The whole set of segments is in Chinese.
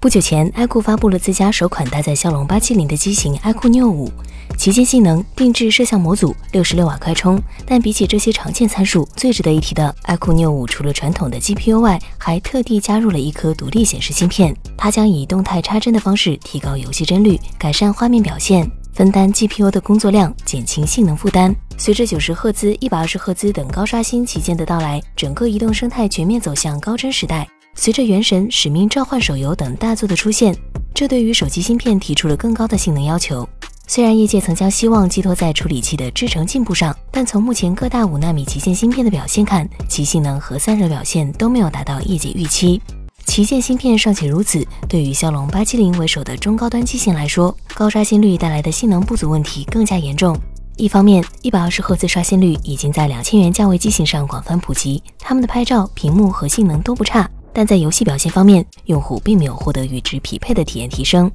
不久前，iQOO 发布了自家首款搭载骁龙八七零的机型 iQOO Neo 五，旗舰性能定制摄像模组，六十六瓦快充。但比起这些常见参数，最值得一提的，iQOO Neo 五除了传统的 GPU 外，还特地加入了一颗独立显示芯片。它将以动态插帧的方式提高游戏帧率，改善画面表现，分担 GPU 的工作量，减轻性能负担。随着九十赫兹、一百二十赫兹等高刷新旗舰的到来，整个移动生态全面走向高帧时代。随着《原神》《使命召唤》手游等大作的出现，这对于手机芯片提出了更高的性能要求。虽然业界曾将希望寄托在处理器的制程进步上，但从目前各大五纳米旗舰芯片的表现看，其性能和散热表现都没有达到业界预期。旗舰芯片尚且如此，对于骁龙八七零为首的中高端机型来说，高刷新率带来的性能不足问题更加严重。一方面，一百二十赫兹刷新率已经在两千元价位机型上广泛普及，它们的拍照、屏幕和性能都不差。但在游戏表现方面，用户并没有获得与之匹配的体验提升。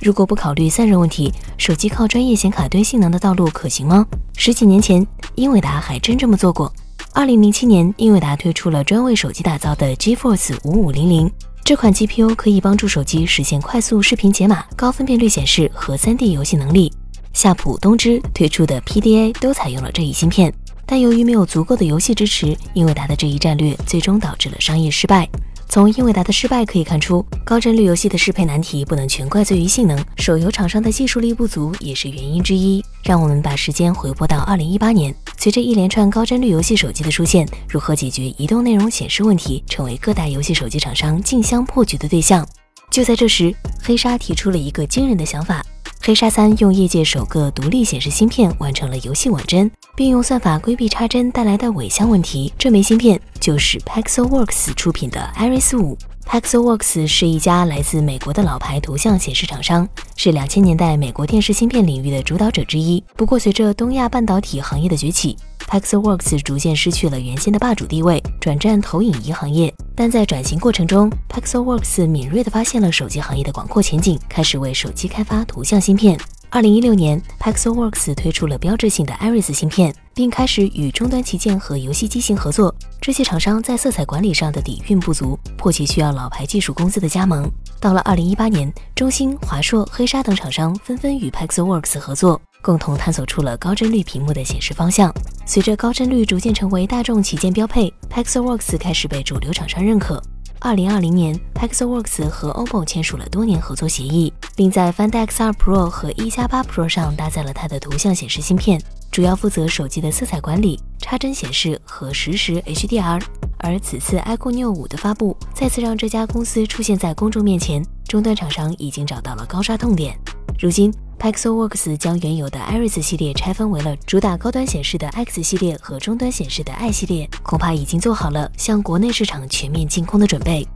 如果不考虑散热问题，手机靠专业显卡堆性能的道路可行吗？十几年前，英伟达还真这么做过。二零零七年，英伟达推出了专为手机打造的 GeForce 五五零零，这款 GPU 可以帮助手机实现快速视频解码、高分辨率显示和 3D 游戏能力。夏普、东芝推出的 PDA 都采用了这一芯片，但由于没有足够的游戏支持，英伟达的这一战略最终导致了商业失败。从英伟达的失败可以看出，高帧率游戏的适配难题不能全怪罪于性能，手游厂商的技术力不足也是原因之一。让我们把时间回拨到二零一八年，随着一连串高帧率游戏手机的出现，如何解决移动内容显示问题，成为各大游戏手机厂商竞相破局的对象。就在这时，黑鲨提出了一个惊人的想法。黑鲨三用业界首个独立显示芯片完成了游戏网帧，并用算法规避插帧带来的尾箱问题。这枚芯片就是 Pixelworks 出品的 Iris 五。Pixelworks 是一家来自美国的老牌图像显示厂商，是两千年代美国电视芯片领域的主导者之一。不过，随着东亚半导体行业的崛起，Pixelworks 逐渐失去了原先的霸主地位，转战投影仪行业。但在转型过程中，Pixelworks 敏锐地发现了手机行业的广阔前景，开始为手机开发图像芯片。二零一六年，Pixelworks 推出了标志性的 Iris 芯片，并开始与终端旗舰和游戏机型合作。这些厂商在色彩管理上的底蕴不足，迫切需要老牌技术公司的加盟。到了二零一八年，中兴、华硕、黑鲨等厂商纷纷与 Pixelworks 合作，共同探索出了高帧率屏幕的显示方向。随着高帧率逐渐成为大众旗舰标配，Pixelworks 开始被主流厂商认可。二零二零年，Pixelworks 和 OPPO 签署了多年合作协议，并在 Find X2 Pro 和一加八 Pro 上搭载了它的图像显示芯片，主要负责手机的色彩管理、插帧显示和实时 HDR。而此次 iQOO Neo 五的发布，再次让这家公司出现在公众面前，终端厂商已经找到了高刷痛点。如今。Pixelworks 将原有的 Iris 系列拆分为了主打高端显示的 X 系列和中端显示的 I 系列，恐怕已经做好了向国内市场全面进攻的准备。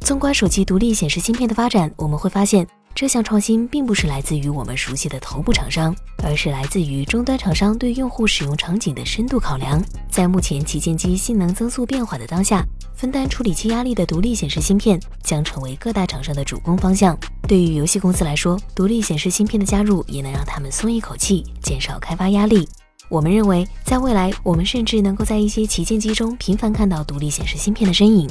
纵观手机独立显示芯片的发展，我们会发现。这项创新并不是来自于我们熟悉的头部厂商，而是来自于终端厂商对用户使用场景的深度考量。在目前旗舰机性能增速变化的当下，分担处理器压力的独立显示芯片将成为各大厂商的主攻方向。对于游戏公司来说，独立显示芯片的加入也能让他们松一口气，减少开发压力。我们认为，在未来，我们甚至能够在一些旗舰机中频繁看到独立显示芯片的身影。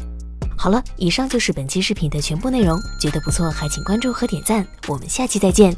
好了，以上就是本期视频的全部内容。觉得不错，还请关注和点赞。我们下期再见。